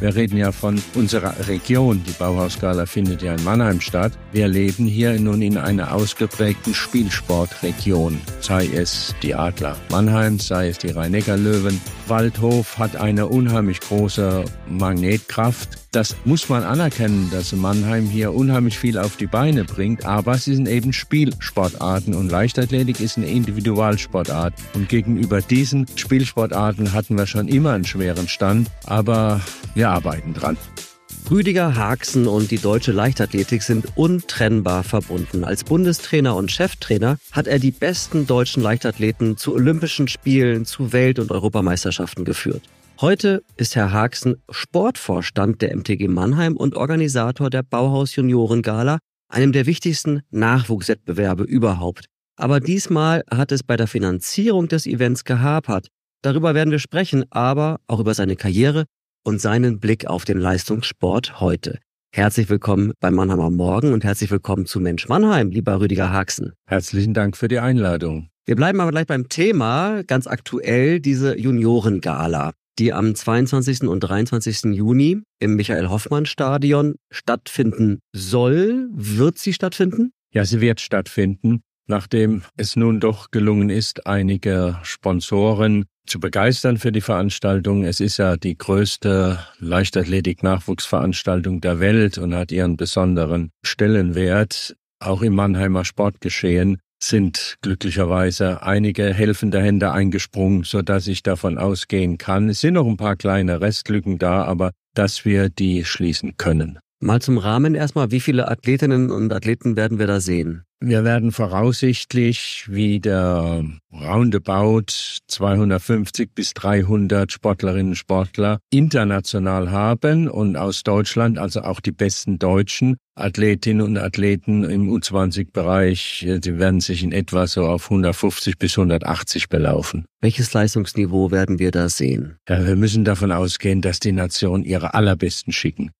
Wir reden ja von unserer Region. Die Bauhausgala findet ja in Mannheim statt. Wir leben hier nun in einer ausgeprägten Spielsportregion. Sei es die Adler Mannheim, sei es die Rhein-Neckar-Löwen. Waldhof hat eine unheimlich große Magnetkraft. Das muss man anerkennen, dass Mannheim hier unheimlich viel auf die Beine bringt. Aber sie sind eben Spielsportarten und Leichtathletik ist eine Individualsportart. Und gegenüber diesen Spielsportarten hatten wir schon immer einen schweren Stand. Aber wir arbeiten dran. Rüdiger Haxen und die deutsche Leichtathletik sind untrennbar verbunden. Als Bundestrainer und Cheftrainer hat er die besten deutschen Leichtathleten zu Olympischen Spielen, zu Welt- und Europameisterschaften geführt. Heute ist Herr Haxen Sportvorstand der MTG Mannheim und Organisator der Bauhaus Junioren Gala, einem der wichtigsten Nachwuchswettbewerbe überhaupt. Aber diesmal hat es bei der Finanzierung des Events gehapert. Darüber werden wir sprechen, aber auch über seine Karriere und seinen Blick auf den Leistungssport heute. Herzlich willkommen beim Mannheimer Morgen und herzlich willkommen zu Mensch Mannheim, lieber Rüdiger Haxen. Herzlichen Dank für die Einladung. Wir bleiben aber gleich beim Thema, ganz aktuell, diese Juniorengala, die am 22. und 23. Juni im Michael-Hoffmann-Stadion stattfinden soll. Wird sie stattfinden? Ja, sie wird stattfinden, nachdem es nun doch gelungen ist, einige Sponsoren zu begeistern für die Veranstaltung. Es ist ja die größte Leichtathletik-Nachwuchsveranstaltung der Welt und hat ihren besonderen Stellenwert. Auch im Mannheimer Sportgeschehen sind glücklicherweise einige helfende Hände eingesprungen, so dass ich davon ausgehen kann. Es sind noch ein paar kleine Restlücken da, aber dass wir die schließen können. Mal zum Rahmen erstmal, wie viele Athletinnen und Athleten werden wir da sehen? Wir werden voraussichtlich wieder roundabout 250 bis 300 Sportlerinnen und Sportler international haben und aus Deutschland, also auch die besten deutschen Athletinnen und Athleten im U20-Bereich, die werden sich in etwa so auf 150 bis 180 belaufen. Welches Leistungsniveau werden wir da sehen? Ja, wir müssen davon ausgehen, dass die Nation ihre allerbesten schicken.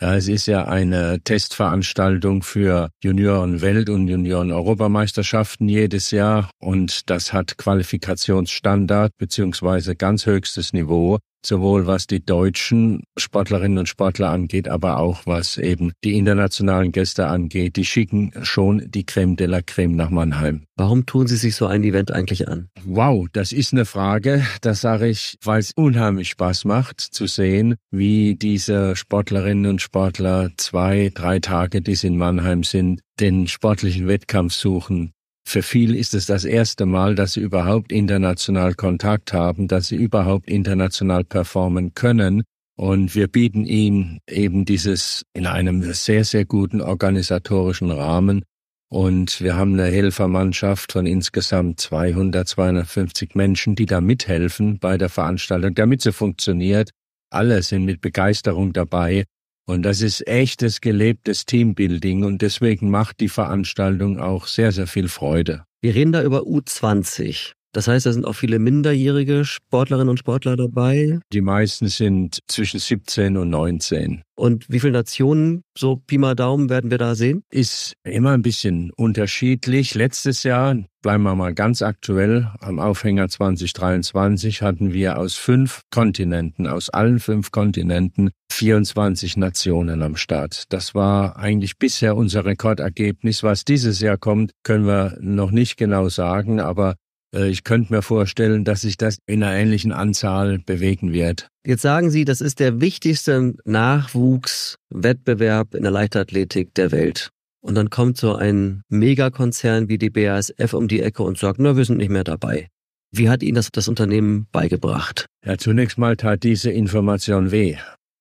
Ja, es ist ja eine Testveranstaltung für Junioren-Welt- und Junioren-Europameisterschaften jedes Jahr. Und das hat Qualifikationsstandard beziehungsweise ganz höchstes Niveau sowohl was die deutschen Sportlerinnen und Sportler angeht, aber auch was eben die internationalen Gäste angeht. Die schicken schon die Creme de la Creme nach Mannheim. Warum tun Sie sich so ein Event eigentlich an? Wow, das ist eine Frage. Das sage ich, weil es unheimlich Spaß macht zu sehen, wie diese Sportlerinnen und Sportler zwei, drei Tage, die sie in Mannheim sind, den sportlichen Wettkampf suchen, für viele ist es das erste Mal, dass sie überhaupt international Kontakt haben, dass sie überhaupt international performen können. Und wir bieten ihnen eben dieses in einem sehr, sehr guten organisatorischen Rahmen. Und wir haben eine Helfermannschaft von insgesamt 200, 250 Menschen, die da mithelfen bei der Veranstaltung, damit sie funktioniert. Alle sind mit Begeisterung dabei. Und das ist echtes, gelebtes Teambuilding und deswegen macht die Veranstaltung auch sehr, sehr viel Freude. Wir reden da über U20. Das heißt, da sind auch viele minderjährige Sportlerinnen und Sportler dabei. Die meisten sind zwischen 17 und 19. Und wie viele Nationen, so Pi mal Daumen, werden wir da sehen? Ist immer ein bisschen unterschiedlich. Letztes Jahr, bleiben wir mal ganz aktuell, am Aufhänger 2023 hatten wir aus fünf Kontinenten, aus allen fünf Kontinenten, 24 Nationen am Start. Das war eigentlich bisher unser Rekordergebnis. Was dieses Jahr kommt, können wir noch nicht genau sagen, aber ich könnte mir vorstellen, dass sich das in einer ähnlichen Anzahl bewegen wird. Jetzt sagen Sie, das ist der wichtigste Nachwuchswettbewerb in der Leichtathletik der Welt. Und dann kommt so ein Megakonzern wie die BASF um die Ecke und sagt, na, wir sind nicht mehr dabei. Wie hat Ihnen das das Unternehmen beigebracht? Ja, zunächst mal tat diese Information weh,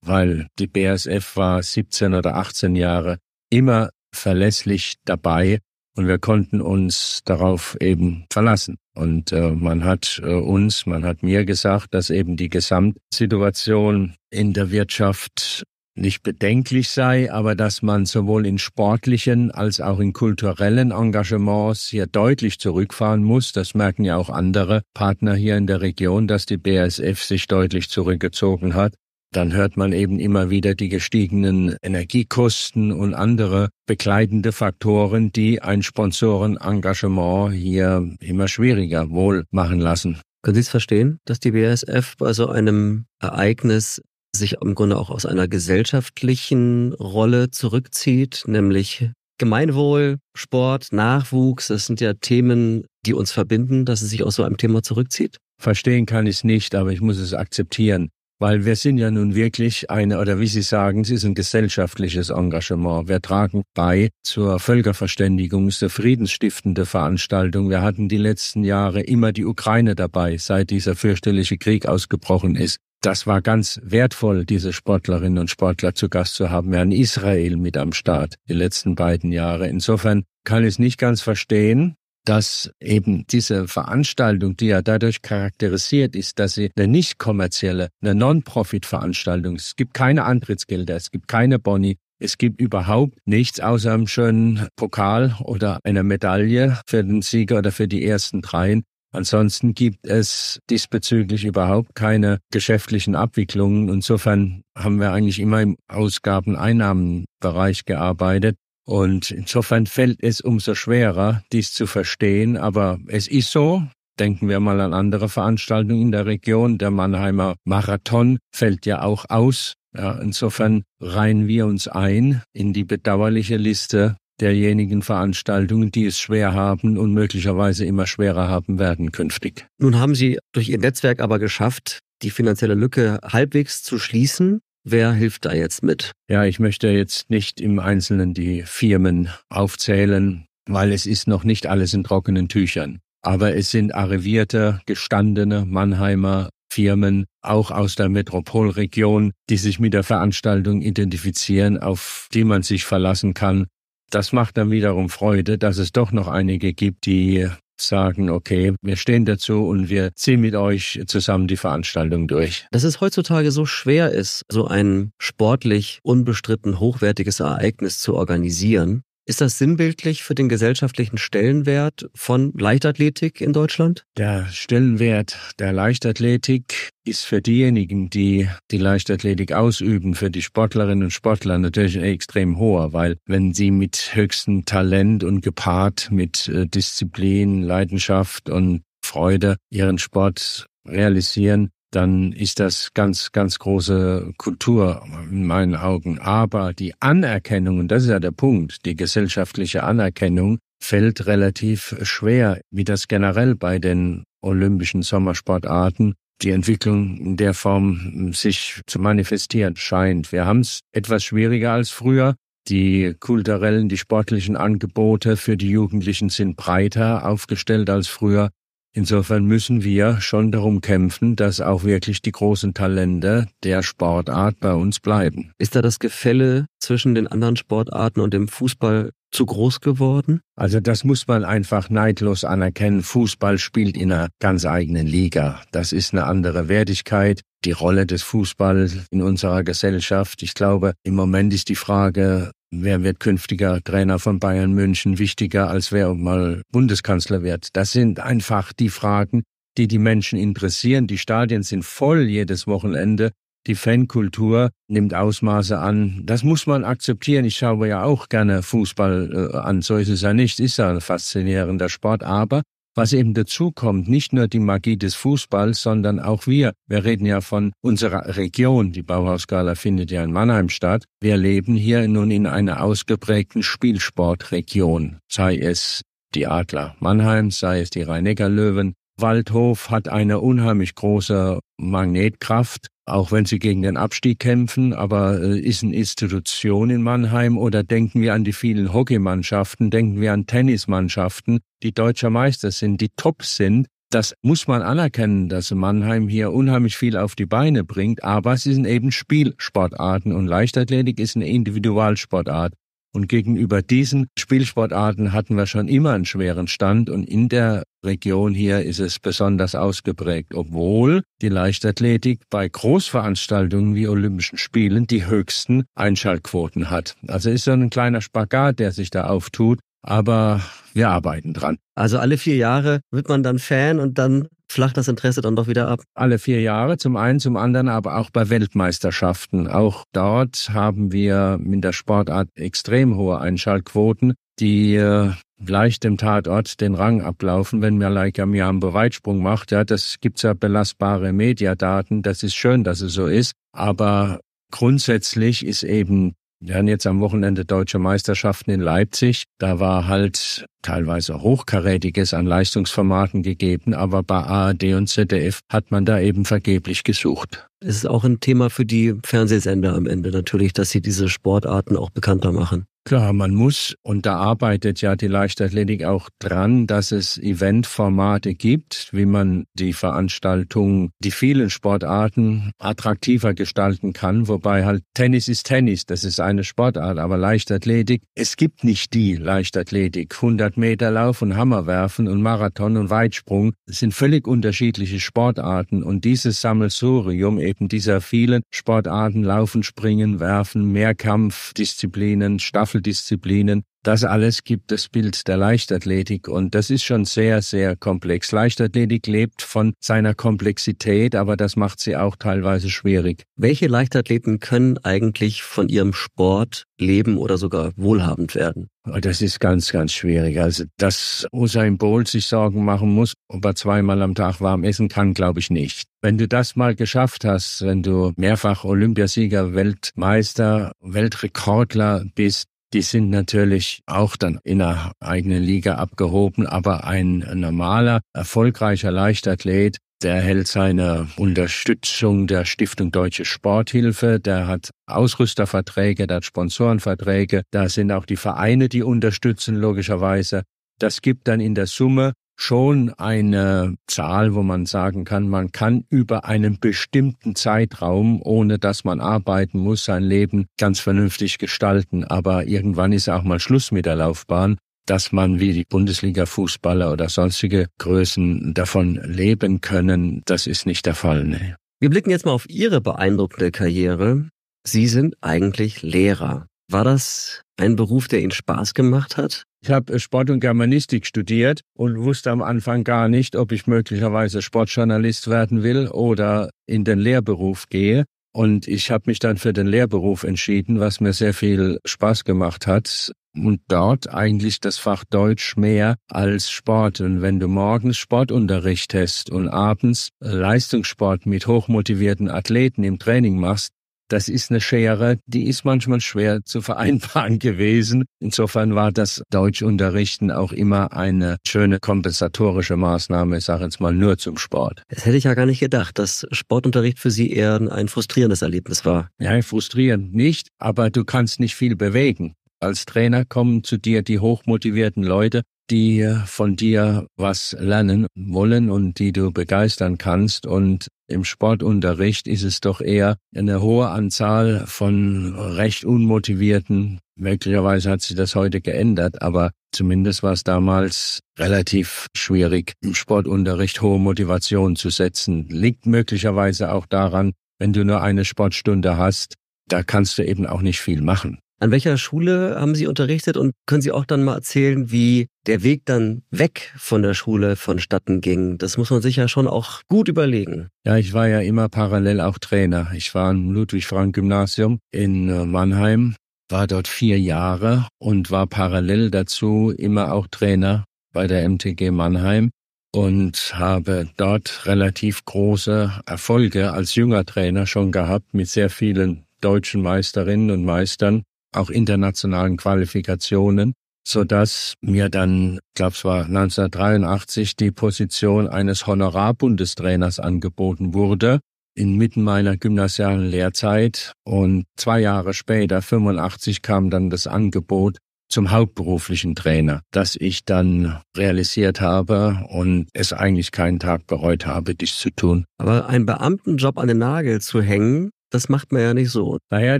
weil die BASF war 17 oder 18 Jahre immer verlässlich dabei und wir konnten uns darauf eben verlassen. Und äh, man hat äh, uns, man hat mir gesagt, dass eben die Gesamtsituation in der Wirtschaft nicht bedenklich sei, aber dass man sowohl in sportlichen als auch in kulturellen Engagements hier deutlich zurückfahren muss. Das merken ja auch andere Partner hier in der Region, dass die BASF sich deutlich zurückgezogen hat dann hört man eben immer wieder die gestiegenen Energiekosten und andere begleitende Faktoren, die ein Sponsorenengagement hier immer schwieriger wohl machen lassen. Können Sie es verstehen, dass die BASF bei so einem Ereignis sich im Grunde auch aus einer gesellschaftlichen Rolle zurückzieht, nämlich Gemeinwohl, Sport, Nachwuchs, das sind ja Themen, die uns verbinden, dass es sich aus so einem Thema zurückzieht? Verstehen kann ich es nicht, aber ich muss es akzeptieren. Weil wir sind ja nun wirklich eine, oder wie Sie sagen, es ist ein gesellschaftliches Engagement. Wir tragen bei zur Völkerverständigung, eine friedensstiftende Veranstaltung. Wir hatten die letzten Jahre immer die Ukraine dabei, seit dieser fürchterliche Krieg ausgebrochen ist. Das war ganz wertvoll, diese Sportlerinnen und Sportler zu Gast zu haben. Wir hatten Israel mit am Start die letzten beiden Jahre. Insofern kann ich es nicht ganz verstehen, dass eben diese Veranstaltung, die ja dadurch charakterisiert ist, dass sie eine nicht kommerzielle, eine Non-Profit-Veranstaltung ist. Es gibt keine Antrittsgelder, es gibt keine Boni, es gibt überhaupt nichts außer einem schönen Pokal oder einer Medaille für den Sieger oder für die ersten dreien. Ansonsten gibt es diesbezüglich überhaupt keine geschäftlichen Abwicklungen. Insofern haben wir eigentlich immer im Ausgaben-Einnahmenbereich gearbeitet. Und insofern fällt es umso schwerer, dies zu verstehen. Aber es ist so. Denken wir mal an andere Veranstaltungen in der Region. Der Mannheimer Marathon fällt ja auch aus. Ja, insofern reihen wir uns ein in die bedauerliche Liste derjenigen Veranstaltungen, die es schwer haben und möglicherweise immer schwerer haben werden künftig. Nun haben Sie durch Ihr Netzwerk aber geschafft, die finanzielle Lücke halbwegs zu schließen. Wer hilft da jetzt mit? Ja, ich möchte jetzt nicht im Einzelnen die Firmen aufzählen, weil es ist noch nicht alles in trockenen Tüchern. Aber es sind arrivierte, gestandene Mannheimer Firmen, auch aus der Metropolregion, die sich mit der Veranstaltung identifizieren, auf die man sich verlassen kann. Das macht dann wiederum Freude, dass es doch noch einige gibt, die sagen, okay, wir stehen dazu und wir ziehen mit euch zusammen die Veranstaltung durch. Dass es heutzutage so schwer ist, so ein sportlich unbestritten hochwertiges Ereignis zu organisieren, ist das sinnbildlich für den gesellschaftlichen Stellenwert von Leichtathletik in Deutschland? Der Stellenwert der Leichtathletik ist für diejenigen, die die Leichtathletik ausüben, für die Sportlerinnen und Sportler natürlich extrem hoher, weil wenn sie mit höchstem Talent und gepaart mit äh, Disziplin, Leidenschaft und Freude ihren Sport realisieren, dann ist das ganz, ganz große Kultur in meinen Augen. Aber die Anerkennung, und das ist ja der Punkt, die gesellschaftliche Anerkennung fällt relativ schwer, wie das generell bei den olympischen Sommersportarten die Entwicklung in der Form sich zu manifestieren scheint. Wir haben es etwas schwieriger als früher. Die kulturellen, die sportlichen Angebote für die Jugendlichen sind breiter aufgestellt als früher. Insofern müssen wir schon darum kämpfen, dass auch wirklich die großen Talente der Sportart bei uns bleiben. Ist da das Gefälle zwischen den anderen Sportarten und dem Fußball zu groß geworden? Also das muss man einfach neidlos anerkennen. Fußball spielt in einer ganz eigenen Liga. Das ist eine andere Wertigkeit. Die Rolle des Fußballs in unserer Gesellschaft. Ich glaube, im Moment ist die Frage, Wer wird künftiger Trainer von Bayern München wichtiger, als wer mal Bundeskanzler wird? Das sind einfach die Fragen, die die Menschen interessieren. Die Stadien sind voll jedes Wochenende. Die Fankultur nimmt Ausmaße an. Das muss man akzeptieren. Ich schaue ja auch gerne Fußball äh, an. So ist es ja nicht. Ist ja ein faszinierender Sport. Aber was eben dazu kommt, nicht nur die Magie des Fußballs, sondern auch wir. Wir reden ja von unserer Region. Die Bauhausgala findet ja in Mannheim statt. Wir leben hier nun in einer ausgeprägten Spielsportregion. Sei es die Adler Mannheim, sei es die Rhein-Neckar-Löwen. Waldhof hat eine unheimlich große Magnetkraft auch wenn sie gegen den Abstieg kämpfen, aber äh, ist eine Institution in Mannheim oder denken wir an die vielen Hockeymannschaften, denken wir an Tennismannschaften, die deutscher Meister sind, die top sind. Das muss man anerkennen, dass Mannheim hier unheimlich viel auf die Beine bringt, aber sie sind eben Spielsportarten und Leichtathletik ist eine Individualsportart. Und gegenüber diesen Spielsportarten hatten wir schon immer einen schweren Stand und in der Region hier ist es besonders ausgeprägt, obwohl die Leichtathletik bei Großveranstaltungen wie Olympischen Spielen die höchsten Einschaltquoten hat. Also ist so ein kleiner Spagat, der sich da auftut, aber wir arbeiten dran. Also alle vier Jahre wird man dann Fan und dann flacht das Interesse dann doch wieder ab? Alle vier Jahre, zum einen, zum anderen aber auch bei Weltmeisterschaften. Auch dort haben wir in der Sportart extrem hohe Einschaltquoten, die äh, gleich dem Tatort den Rang ablaufen, wenn mir Leica mir einen Bereitsprung macht. Ja, das gibt's ja belastbare Mediadaten. Das ist schön, dass es so ist. Aber grundsätzlich ist eben wir hatten jetzt am Wochenende deutsche Meisterschaften in Leipzig. Da war halt teilweise hochkarätiges an Leistungsformaten gegeben, aber bei ARD und ZDF hat man da eben vergeblich gesucht. Es ist auch ein Thema für die Fernsehsender am Ende natürlich, dass sie diese Sportarten auch bekannter machen. Klar, man muss, und da arbeitet ja die Leichtathletik auch dran, dass es Eventformate gibt, wie man die Veranstaltung, die vielen Sportarten attraktiver gestalten kann, wobei halt Tennis ist Tennis, das ist eine Sportart, aber Leichtathletik, es gibt nicht die Leichtathletik. 100 Meter Lauf und Hammerwerfen und Marathon und Weitsprung sind völlig unterschiedliche Sportarten und dieses Sammelsurium eben dieser vielen Sportarten, Laufen, Springen, Werfen, Mehrkampfdisziplinen, Staffel Disziplinen. Das alles gibt das Bild der Leichtathletik und das ist schon sehr, sehr komplex. Leichtathletik lebt von seiner Komplexität, aber das macht sie auch teilweise schwierig. Welche Leichtathleten können eigentlich von ihrem Sport leben oder sogar wohlhabend werden? Oh, das ist ganz, ganz schwierig. Also, dass Usain Bolt sich Sorgen machen muss, ob er zweimal am Tag warm essen kann, glaube ich nicht. Wenn du das mal geschafft hast, wenn du mehrfach Olympiasieger, Weltmeister, Weltrekordler bist, die sind natürlich auch dann in einer eigenen Liga abgehoben, aber ein normaler, erfolgreicher Leichtathlet, der hält seine Unterstützung der Stiftung Deutsche Sporthilfe, der hat Ausrüsterverträge, der hat Sponsorenverträge, da sind auch die Vereine, die unterstützen, logischerweise. Das gibt dann in der Summe schon eine Zahl, wo man sagen kann, man kann über einen bestimmten Zeitraum, ohne dass man arbeiten muss, sein Leben ganz vernünftig gestalten. Aber irgendwann ist auch mal Schluss mit der Laufbahn dass man wie die Bundesliga-Fußballer oder sonstige Größen davon leben können, das ist nicht der Fall. Nee. Wir blicken jetzt mal auf Ihre beeindruckende Karriere. Sie sind eigentlich Lehrer. War das ein Beruf, der Ihnen Spaß gemacht hat? Ich habe Sport und Germanistik studiert und wusste am Anfang gar nicht, ob ich möglicherweise Sportjournalist werden will oder in den Lehrberuf gehe. Und ich habe mich dann für den Lehrberuf entschieden, was mir sehr viel Spaß gemacht hat. Und dort eigentlich das Fach Deutsch mehr als Sport. Und wenn du morgens Sportunterricht hast und abends Leistungssport mit hochmotivierten Athleten im Training machst, das ist eine Schere, die ist manchmal schwer zu vereinbaren gewesen. Insofern war das Deutschunterrichten auch immer eine schöne kompensatorische Maßnahme, ich sage jetzt mal nur zum Sport. Das hätte ich ja gar nicht gedacht, dass Sportunterricht für Sie eher ein frustrierendes Erlebnis war. Ja, frustrierend nicht, aber du kannst nicht viel bewegen. Als Trainer kommen zu dir die hochmotivierten Leute die von dir was lernen wollen und die du begeistern kannst. Und im Sportunterricht ist es doch eher eine hohe Anzahl von recht unmotivierten. Möglicherweise hat sich das heute geändert, aber zumindest war es damals relativ schwierig, im Sportunterricht hohe Motivation zu setzen. Liegt möglicherweise auch daran, wenn du nur eine Sportstunde hast, da kannst du eben auch nicht viel machen. An welcher Schule haben Sie unterrichtet und können Sie auch dann mal erzählen, wie der Weg dann weg von der Schule vonstatten ging? Das muss man sich ja schon auch gut überlegen. Ja, ich war ja immer parallel auch Trainer. Ich war im Ludwig-Frank-Gymnasium in äh, Mannheim, war dort vier Jahre und war parallel dazu immer auch Trainer bei der MTG Mannheim und habe dort relativ große Erfolge als junger Trainer schon gehabt mit sehr vielen deutschen Meisterinnen und Meistern auch internationalen Qualifikationen, so dass mir dann, glaube es war 1983, die Position eines Honorarbundestrainers angeboten wurde inmitten meiner gymnasialen Lehrzeit und zwei Jahre später, 85, kam dann das Angebot zum hauptberuflichen Trainer, das ich dann realisiert habe und es eigentlich keinen Tag bereut habe, dies zu tun. Aber einen Beamtenjob an den Nagel zu hängen, das macht man ja nicht so. Naja,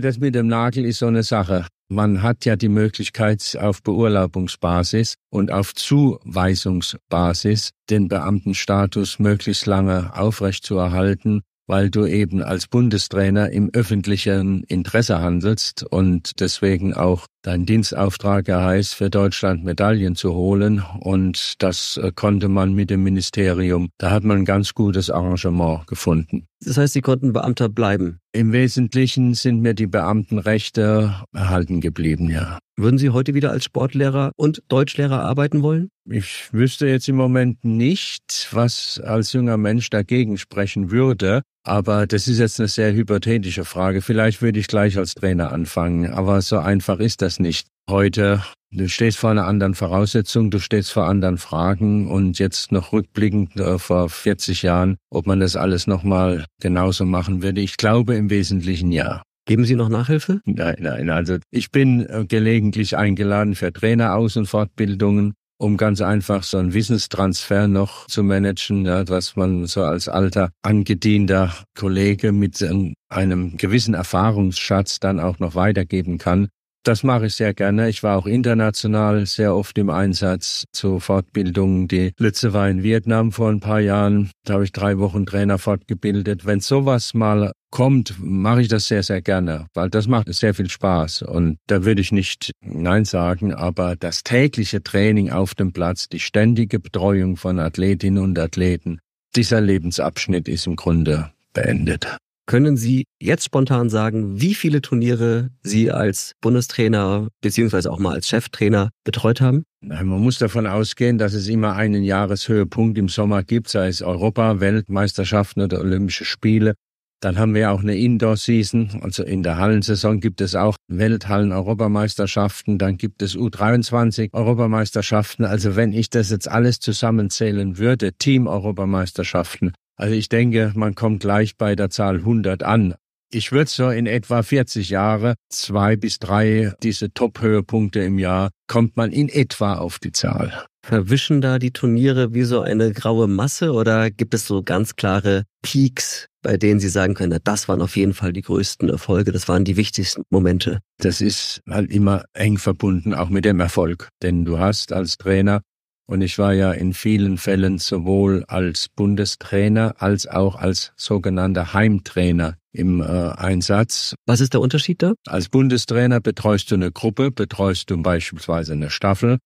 das mit dem Nagel ist so eine Sache. Man hat ja die Möglichkeit, auf Beurlaubungsbasis und auf Zuweisungsbasis den Beamtenstatus möglichst lange aufrechtzuerhalten, weil du eben als Bundestrainer im öffentlichen Interesse handelst und deswegen auch dein Dienstauftrag heißt, für Deutschland Medaillen zu holen. Und das äh, konnte man mit dem Ministerium, da hat man ein ganz gutes Arrangement gefunden. Das heißt, Sie konnten Beamter bleiben? Im Wesentlichen sind mir die Beamtenrechte erhalten geblieben, ja. Würden Sie heute wieder als Sportlehrer und Deutschlehrer arbeiten wollen? Ich wüsste jetzt im Moment nicht, was als junger Mensch dagegen sprechen würde. Aber das ist jetzt eine sehr hypothetische Frage. Vielleicht würde ich gleich als Trainer anfangen, aber so einfach ist das nicht. Heute, du stehst vor einer anderen Voraussetzung, du stehst vor anderen Fragen und jetzt noch rückblickend äh, vor 40 Jahren, ob man das alles nochmal genauso machen würde. Ich glaube im Wesentlichen ja. Geben Sie noch Nachhilfe? Nein, nein. Also ich bin äh, gelegentlich eingeladen für Traineraus- und Fortbildungen, um ganz einfach so einen Wissenstransfer noch zu managen, ja, was man so als alter angedienter Kollege mit einem gewissen Erfahrungsschatz dann auch noch weitergeben kann. Das mache ich sehr gerne. Ich war auch international sehr oft im Einsatz zu Fortbildungen. Die letzte war in Vietnam vor ein paar Jahren. Da habe ich drei Wochen Trainer fortgebildet. Wenn sowas mal kommt, mache ich das sehr, sehr gerne, weil das macht sehr viel Spaß. Und da würde ich nicht Nein sagen, aber das tägliche Training auf dem Platz, die ständige Betreuung von Athletinnen und Athleten, dieser Lebensabschnitt ist im Grunde beendet. Können Sie jetzt spontan sagen, wie viele Turniere Sie als Bundestrainer beziehungsweise auch mal als Cheftrainer betreut haben? Man muss davon ausgehen, dass es immer einen Jahreshöhepunkt im Sommer gibt, sei es Europa, Weltmeisterschaften oder Olympische Spiele. Dann haben wir auch eine Indoor-Season, also in der Hallensaison gibt es auch Welthallen-Europameisterschaften, dann gibt es U23-Europameisterschaften. Also wenn ich das jetzt alles zusammenzählen würde, Team-Europameisterschaften, also ich denke, man kommt gleich bei der Zahl 100 an. Ich würde so in etwa 40 Jahre, zwei bis drei diese Top-Höhepunkte im Jahr, kommt man in etwa auf die Zahl. Verwischen da die Turniere wie so eine graue Masse oder gibt es so ganz klare Peaks, bei denen Sie sagen können, das waren auf jeden Fall die größten Erfolge, das waren die wichtigsten Momente? Das ist halt immer eng verbunden, auch mit dem Erfolg. Denn du hast als Trainer und ich war ja in vielen Fällen sowohl als Bundestrainer als auch als sogenannter Heimtrainer im äh, Einsatz. Was ist der Unterschied da? Als Bundestrainer betreust du eine Gruppe, betreust du beispielsweise eine Staffel,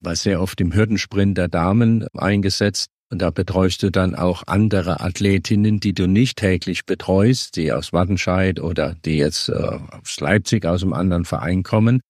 war sehr oft im Hürdensprint der Damen eingesetzt. Und da betreust du dann auch andere Athletinnen, die du nicht täglich betreust, die aus Wattenscheid oder die jetzt äh, aus Leipzig aus einem anderen Verein kommen.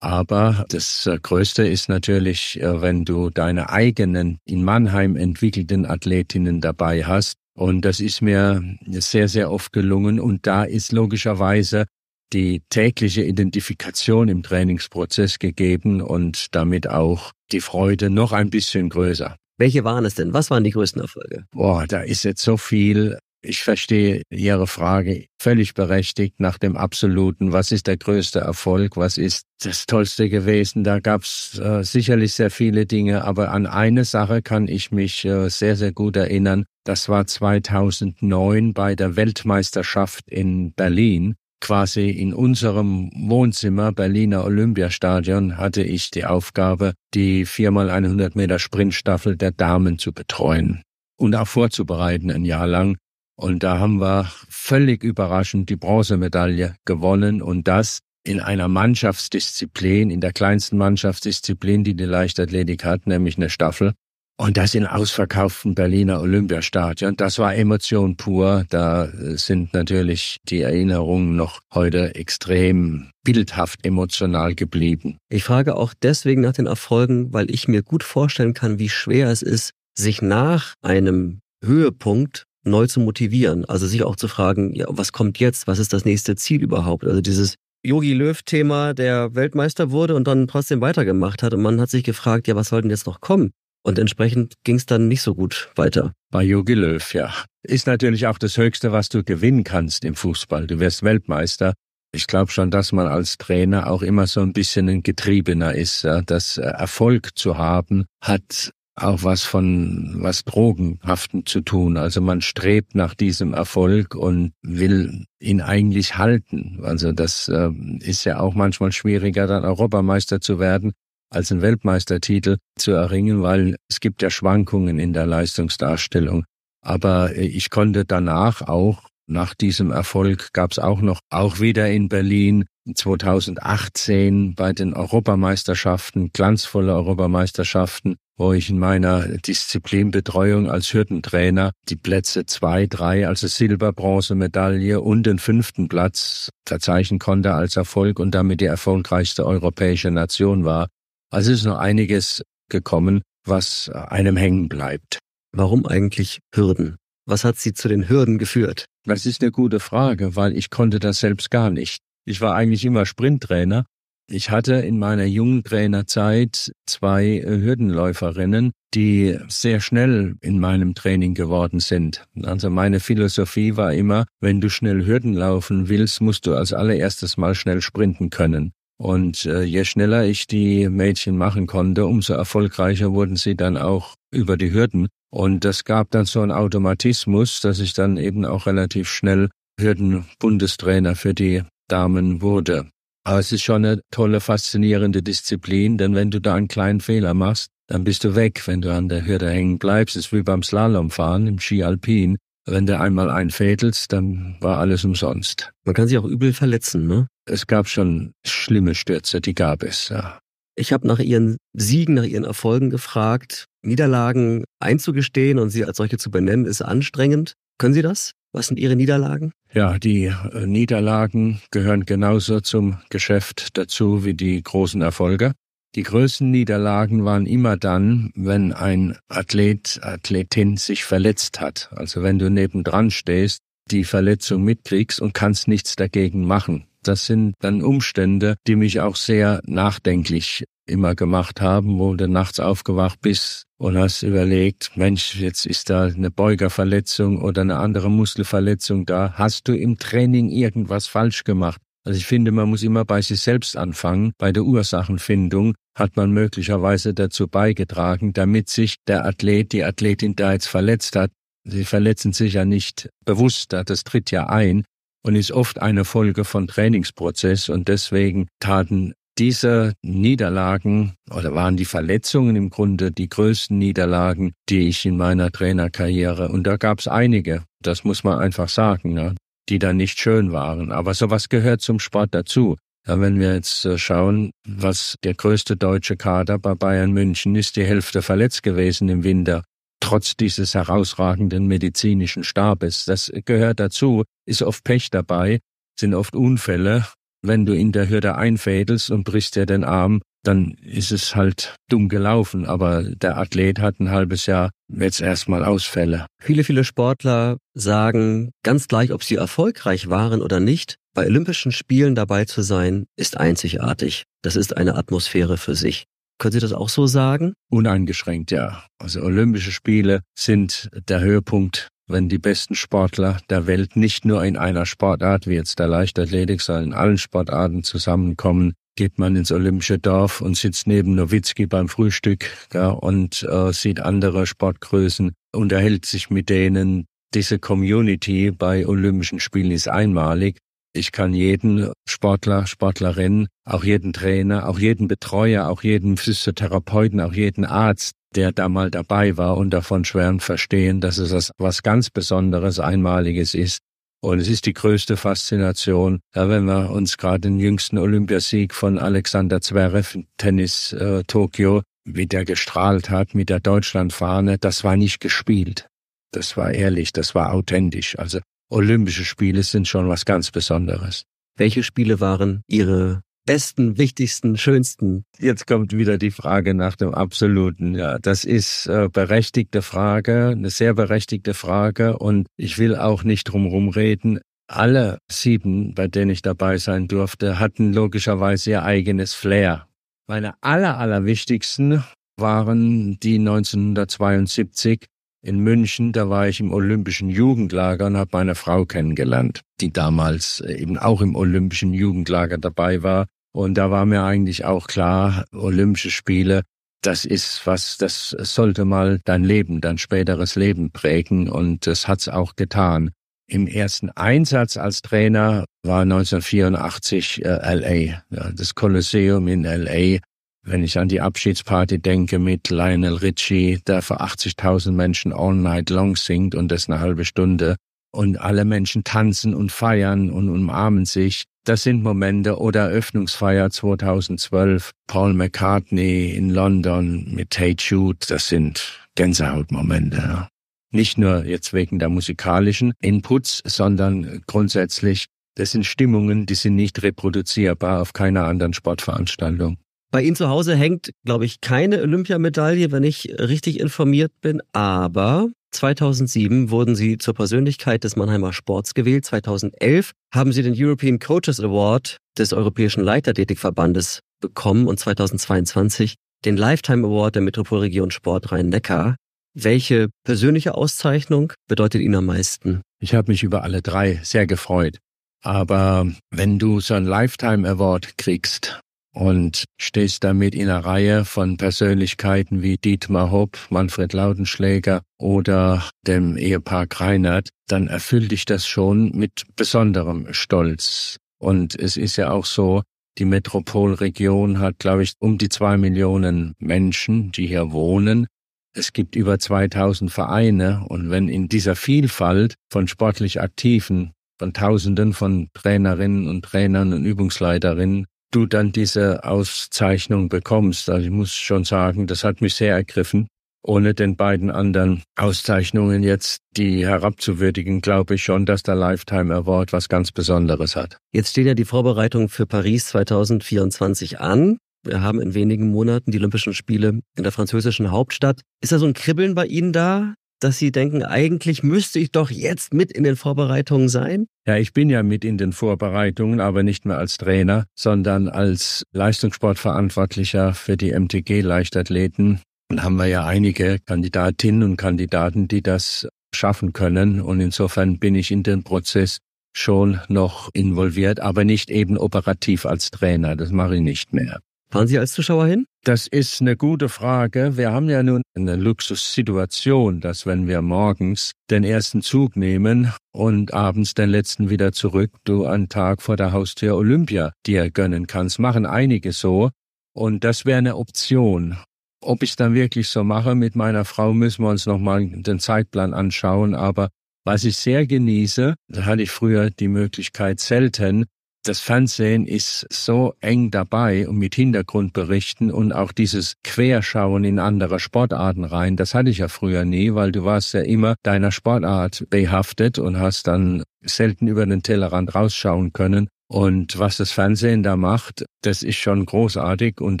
Aber das äh, Größte ist natürlich, äh, wenn du deine eigenen in Mannheim entwickelten Athletinnen dabei hast. Und das ist mir sehr, sehr oft gelungen. Und da ist logischerweise die tägliche Identifikation im Trainingsprozess gegeben und damit auch die Freude noch ein bisschen größer. Welche waren es denn? Was waren die größten Erfolge? Boah, da ist jetzt so viel. Ich verstehe Ihre Frage völlig berechtigt nach dem Absoluten. Was ist der größte Erfolg? Was ist das Tollste gewesen? Da gab es äh, sicherlich sehr viele Dinge, aber an eine Sache kann ich mich äh, sehr, sehr gut erinnern. Das war 2009 bei der Weltmeisterschaft in Berlin. Quasi in unserem Wohnzimmer, Berliner Olympiastadion, hatte ich die Aufgabe, die viermal 100 Meter Sprintstaffel der Damen zu betreuen und auch vorzubereiten ein Jahr lang. Und da haben wir völlig überraschend die Bronzemedaille gewonnen und das in einer Mannschaftsdisziplin, in der kleinsten Mannschaftsdisziplin, die die Leichtathletik hat, nämlich eine Staffel. Und das in ausverkauften Berliner Olympiastadion. Das war Emotion pur. Da sind natürlich die Erinnerungen noch heute extrem bildhaft emotional geblieben. Ich frage auch deswegen nach den Erfolgen, weil ich mir gut vorstellen kann, wie schwer es ist, sich nach einem Höhepunkt neu zu motivieren. Also sich auch zu fragen, ja, was kommt jetzt? Was ist das nächste Ziel überhaupt? Also dieses Yogi Löw-Thema, der Weltmeister wurde und dann trotzdem weitergemacht hat. Und man hat sich gefragt, ja, was soll denn jetzt noch kommen? Und entsprechend ging es dann nicht so gut weiter. Bei Yogi Löw, ja. Ist natürlich auch das Höchste, was du gewinnen kannst im Fußball. Du wirst Weltmeister. Ich glaube schon, dass man als Trainer auch immer so ein bisschen ein Getriebener ist. Ja? Das äh, Erfolg zu haben, hat auch was von was Drogenhaften zu tun. Also man strebt nach diesem Erfolg und will ihn eigentlich halten. Also das äh, ist ja auch manchmal schwieriger, dann Europameister zu werden, als einen Weltmeistertitel zu erringen, weil es gibt ja Schwankungen in der Leistungsdarstellung. Aber äh, ich konnte danach auch, nach diesem Erfolg gab es auch noch, auch wieder in Berlin 2018 bei den Europameisterschaften, glanzvolle Europameisterschaften, wo ich in meiner Disziplinbetreuung als Hürdentrainer die Plätze zwei, drei, also Silber, Bronze, Medaille und den fünften Platz verzeichnen konnte als Erfolg und damit die erfolgreichste europäische Nation war. Also ist noch einiges gekommen, was einem hängen bleibt. Warum eigentlich Hürden? Was hat Sie zu den Hürden geführt? Das ist eine gute Frage, weil ich konnte das selbst gar nicht. Ich war eigentlich immer Sprinttrainer. Ich hatte in meiner jungen Trainerzeit zwei äh, Hürdenläuferinnen, die sehr schnell in meinem Training geworden sind. Also meine Philosophie war immer, wenn du schnell Hürden laufen willst, musst du als allererstes mal schnell sprinten können. Und äh, je schneller ich die Mädchen machen konnte, umso erfolgreicher wurden sie dann auch über die Hürden. Und das gab dann so einen Automatismus, dass ich dann eben auch relativ schnell Hürdenbundestrainer für die Damen wurde. Aber es ist schon eine tolle, faszinierende Disziplin, denn wenn du da einen kleinen Fehler machst, dann bist du weg. Wenn du an der Hürde hängen bleibst, ist wie beim Slalomfahren im Ski Alpin. Wenn du einmal einfädelst, dann war alles umsonst. Man kann sich auch übel verletzen, ne? Es gab schon schlimme Stürze, die gab es, ja. Ich habe nach Ihren Siegen, nach Ihren Erfolgen gefragt. Niederlagen einzugestehen und sie als solche zu benennen, ist anstrengend. Können Sie das? Was sind Ihre Niederlagen? Ja, die äh, Niederlagen gehören genauso zum Geschäft dazu wie die großen Erfolge. Die größten Niederlagen waren immer dann, wenn ein Athlet, Athletin sich verletzt hat. Also wenn du nebendran stehst, die Verletzung mitkriegst und kannst nichts dagegen machen. Das sind dann Umstände, die mich auch sehr nachdenklich immer gemacht haben, wo du nachts aufgewacht bist und hast überlegt, Mensch, jetzt ist da eine Beugerverletzung oder eine andere Muskelverletzung da. Hast du im Training irgendwas falsch gemacht? Also ich finde, man muss immer bei sich selbst anfangen. Bei der Ursachenfindung hat man möglicherweise dazu beigetragen, damit sich der Athlet, die Athletin da jetzt verletzt hat. Sie verletzen sich ja nicht bewusst, das tritt ja ein und ist oft eine Folge von Trainingsprozess und deswegen taten diese Niederlagen oder waren die Verletzungen im Grunde die größten Niederlagen, die ich in meiner Trainerkarriere, und da gab es einige, das muss man einfach sagen, ja, die dann nicht schön waren. Aber sowas gehört zum Sport dazu. Ja, wenn wir jetzt äh, schauen, was der größte deutsche Kader bei Bayern München ist, die Hälfte verletzt gewesen im Winter, trotz dieses herausragenden medizinischen Stabes. Das gehört dazu, ist oft Pech dabei, sind oft Unfälle wenn du in der Hürde einfädelst und brichst dir den Arm, dann ist es halt dumm gelaufen. Aber der Athlet hat ein halbes Jahr jetzt erstmal Ausfälle. Viele, viele Sportler sagen, ganz gleich, ob sie erfolgreich waren oder nicht, bei Olympischen Spielen dabei zu sein, ist einzigartig. Das ist eine Atmosphäre für sich. Können Sie das auch so sagen? Uneingeschränkt, ja. Also Olympische Spiele sind der Höhepunkt wenn die besten Sportler der Welt nicht nur in einer Sportart wie jetzt der Leichtathletik, sondern in allen Sportarten zusammenkommen, geht man ins Olympische Dorf und sitzt neben Nowitzki beim Frühstück ja, und äh, sieht andere Sportgrößen, unterhält sich mit denen. Diese Community bei Olympischen Spielen ist einmalig. Ich kann jeden Sportler, Sportlerin, auch jeden Trainer, auch jeden Betreuer, auch jeden Physiotherapeuten, auch jeden Arzt der da mal dabei war und davon schweren verstehen, dass es was ganz Besonderes, Einmaliges ist. Und es ist die größte Faszination, ja, wenn wir uns gerade den jüngsten Olympiasieg von Alexander Zverev Tennis äh, Tokio, wie der gestrahlt hat mit der Deutschlandfahne, das war nicht gespielt. Das war ehrlich, das war authentisch. Also Olympische Spiele sind schon was ganz Besonderes. Welche Spiele waren Ihre besten, wichtigsten, schönsten? Jetzt kommt wieder die Frage nach dem Absoluten. Ja, das ist äh, berechtigte Frage, eine sehr berechtigte Frage und ich will auch nicht drumherum reden. Alle sieben, bei denen ich dabei sein durfte, hatten logischerweise ihr eigenes Flair. Meine aller, allerwichtigsten waren die 1972 in München, da war ich im Olympischen Jugendlager und habe meine Frau kennengelernt, die damals äh, eben auch im Olympischen Jugendlager dabei war. Und da war mir eigentlich auch klar, Olympische Spiele, das ist was, das sollte mal dein Leben, dein späteres Leben prägen. Und das hat's auch getan. Im ersten Einsatz als Trainer war 1984 äh, LA, das Kolosseum in LA wenn ich an die Abschiedsparty denke mit Lionel Richie, der für 80.000 Menschen all night long singt und das eine halbe Stunde, und alle Menschen tanzen und feiern und umarmen sich. Das sind Momente oder Eröffnungsfeier 2012, Paul McCartney in London mit Tate Jude, das sind Gänsehautmomente. Nicht nur jetzt wegen der musikalischen Inputs, sondern grundsätzlich, das sind Stimmungen, die sind nicht reproduzierbar auf keiner anderen Sportveranstaltung. Bei Ihnen zu Hause hängt, glaube ich, keine Olympiamedaille, wenn ich richtig informiert bin, aber 2007 wurden Sie zur Persönlichkeit des Mannheimer Sports gewählt. 2011 haben Sie den European Coaches Award des Europäischen Leichtathletikverbandes bekommen und 2022 den Lifetime Award der Metropolregion Sport Rhein-Neckar. Welche persönliche Auszeichnung bedeutet Ihnen am meisten? Ich habe mich über alle drei sehr gefreut. Aber wenn du so einen Lifetime Award kriegst, und stehst damit in einer Reihe von Persönlichkeiten wie Dietmar Hopp, Manfred Lautenschläger oder dem Ehepaar Kreinert, dann erfüllt dich das schon mit besonderem Stolz. Und es ist ja auch so, die Metropolregion hat, glaube ich, um die zwei Millionen Menschen, die hier wohnen. Es gibt über 2000 Vereine und wenn in dieser Vielfalt von sportlich Aktiven, von Tausenden von Trainerinnen und Trainern und Übungsleiterinnen du dann diese Auszeichnung bekommst. Also ich muss schon sagen, das hat mich sehr ergriffen. Ohne den beiden anderen Auszeichnungen jetzt die herabzuwürdigen, glaube ich schon, dass der Lifetime Award was ganz Besonderes hat. Jetzt stehen ja die Vorbereitungen für Paris 2024 an. Wir haben in wenigen Monaten die Olympischen Spiele in der französischen Hauptstadt. Ist da so ein Kribbeln bei Ihnen da? Dass Sie denken, eigentlich müsste ich doch jetzt mit in den Vorbereitungen sein? Ja, ich bin ja mit in den Vorbereitungen, aber nicht mehr als Trainer, sondern als Leistungssportverantwortlicher für die MTG-Leichtathleten. Und haben wir ja einige Kandidatinnen und Kandidaten, die das schaffen können. Und insofern bin ich in den Prozess schon noch involviert, aber nicht eben operativ als Trainer. Das mache ich nicht mehr. Fahren Sie als Zuschauer hin? Das ist eine gute Frage. Wir haben ja nun eine Luxussituation, dass wenn wir morgens den ersten Zug nehmen und abends den letzten wieder zurück, du einen Tag vor der Haustür Olympia dir gönnen kannst. Machen einige so. Und das wäre eine Option. Ob ich es dann wirklich so mache mit meiner Frau, müssen wir uns nochmal den Zeitplan anschauen. Aber was ich sehr genieße, da hatte ich früher die Möglichkeit selten, das Fernsehen ist so eng dabei und mit Hintergrundberichten und auch dieses Querschauen in andere Sportarten rein, das hatte ich ja früher nie, weil du warst ja immer deiner Sportart behaftet und hast dann selten über den Tellerrand rausschauen können. Und was das Fernsehen da macht, das ist schon großartig und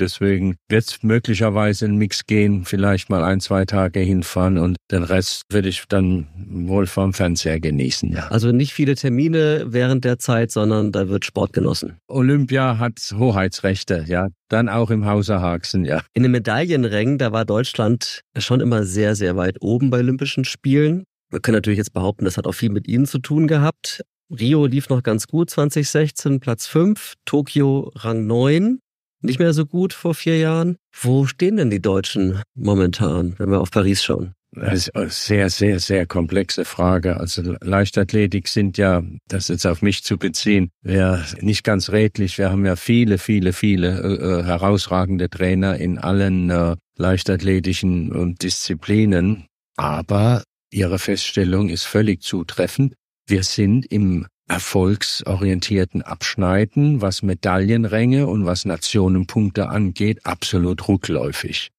deswegen wird es möglicherweise ein Mix gehen, vielleicht mal ein, zwei Tage hinfahren und den Rest würde ich dann wohl vom Fernseher genießen. Ja. Also nicht viele Termine während der Zeit, sondern da wird Sport genossen. Olympia hat Hoheitsrechte, ja. Dann auch im Hause Haxen, ja. In den Medaillenrängen, da war Deutschland schon immer sehr, sehr weit oben bei Olympischen Spielen. Wir können natürlich jetzt behaupten, das hat auch viel mit Ihnen zu tun gehabt. Rio lief noch ganz gut 2016, Platz 5, Tokio Rang 9, nicht mehr so gut vor vier Jahren. Wo stehen denn die Deutschen momentan, wenn wir auf Paris schauen? Das ist eine sehr, sehr, sehr komplexe Frage. Also Leichtathletik sind ja, das jetzt auf mich zu beziehen, wäre nicht ganz redlich. Wir haben ja viele, viele, viele äh, äh herausragende Trainer in allen äh, leichtathletischen äh, Disziplinen. Aber Ihre Feststellung ist völlig zutreffend. Wir sind im erfolgsorientierten Abschneiden, was Medaillenränge und was Nationenpunkte angeht, absolut rückläufig.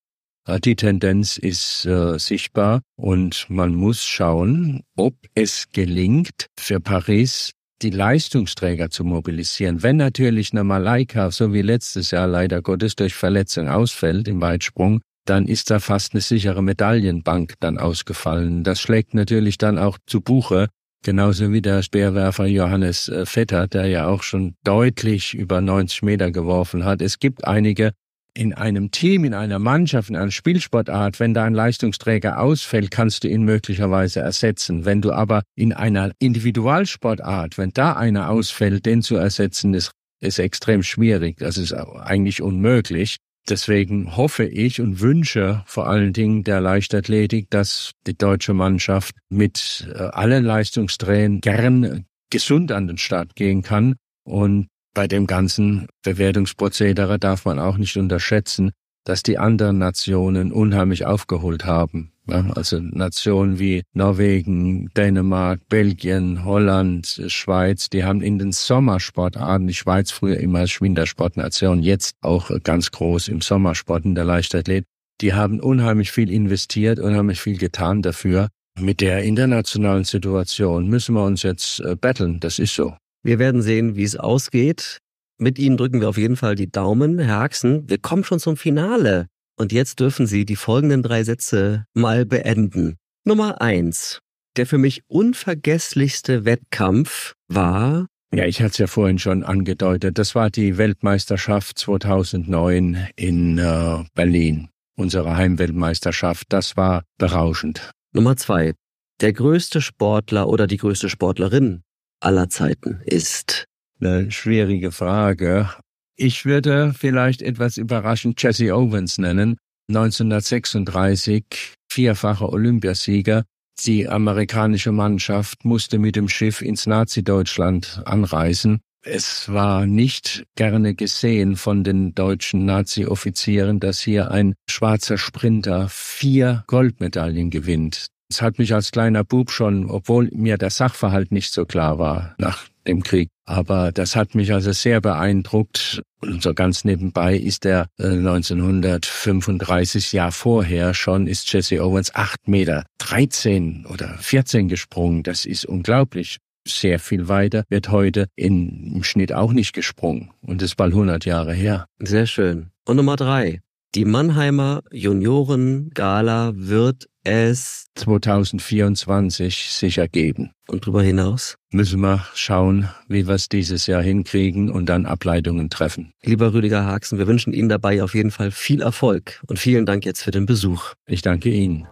Die Tendenz ist äh, sichtbar und man muss schauen, ob es gelingt, für Paris die Leistungsträger zu mobilisieren. Wenn natürlich eine Malaika, so wie letztes Jahr leider Gottes durch Verletzung ausfällt im Weitsprung, dann ist da fast eine sichere Medaillenbank dann ausgefallen. Das schlägt natürlich dann auch zu Buche Genauso wie der Speerwerfer Johannes äh, Vetter, der ja auch schon deutlich über 90 Meter geworfen hat. Es gibt einige in einem Team, in einer Mannschaft, in einer Spielsportart, wenn da ein Leistungsträger ausfällt, kannst du ihn möglicherweise ersetzen. Wenn du aber in einer Individualsportart, wenn da einer ausfällt, den zu ersetzen, ist, ist extrem schwierig. Das ist eigentlich unmöglich. Deswegen hoffe ich und wünsche vor allen Dingen der Leichtathletik, dass die deutsche Mannschaft mit äh, allen Leistungstränen gern gesund an den Start gehen kann. Und bei dem ganzen Bewertungsprozedere darf man auch nicht unterschätzen, dass die anderen Nationen unheimlich aufgeholt haben. Ja, also Nationen wie Norwegen, Dänemark, Belgien, Holland, Schweiz, die haben in den Sommersportarten, die Schweiz früher immer als Wintersportnation, jetzt auch ganz groß im Sommersport in der Leichtathlet, die haben unheimlich viel investiert, unheimlich viel getan dafür. Mit der internationalen Situation müssen wir uns jetzt äh, betteln, das ist so. Wir werden sehen, wie es ausgeht. Mit Ihnen drücken wir auf jeden Fall die Daumen, Herr Haxen. Wir kommen schon zum Finale. Und jetzt dürfen Sie die folgenden drei Sätze mal beenden. Nummer eins. Der für mich unvergesslichste Wettkampf war. Ja, ich hatte es ja vorhin schon angedeutet. Das war die Weltmeisterschaft 2009 in äh, Berlin. Unsere Heimweltmeisterschaft. Das war berauschend. Nummer zwei. Der größte Sportler oder die größte Sportlerin aller Zeiten ist. Eine schwierige Frage. Ich würde vielleicht etwas überraschend Jesse Owens nennen. 1936 vierfacher Olympiasieger. Die amerikanische Mannschaft musste mit dem Schiff ins Nazi-Deutschland anreisen. Es war nicht gerne gesehen von den deutschen Nazi-Offizieren, dass hier ein schwarzer Sprinter vier Goldmedaillen gewinnt. Es hat mich als kleiner Bub schon, obwohl mir der Sachverhalt nicht so klar war nach dem Krieg, aber das hat mich also sehr beeindruckt. Und so ganz nebenbei ist er äh, 1935 Jahr vorher schon, ist Jesse Owens acht Meter 13 oder 14 gesprungen. Das ist unglaublich. Sehr viel weiter wird heute in, im Schnitt auch nicht gesprungen. Und das ist bald 100 Jahre her. Sehr schön. Und Nummer drei. Die Mannheimer Junioren-Gala wird es 2024 sicher geben. Und darüber hinaus? Müssen wir schauen, wie wir es dieses Jahr hinkriegen und dann Ableitungen treffen. Lieber Rüdiger Haxen, wir wünschen Ihnen dabei auf jeden Fall viel Erfolg und vielen Dank jetzt für den Besuch. Ich danke Ihnen.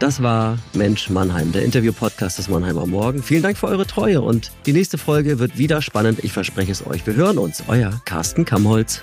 Das war Mensch Mannheim, der Interview-Podcast des Mannheimer Morgen. Vielen Dank für eure Treue und die nächste Folge wird wieder spannend. Ich verspreche es euch. Wir hören uns. Euer Carsten Kamholz.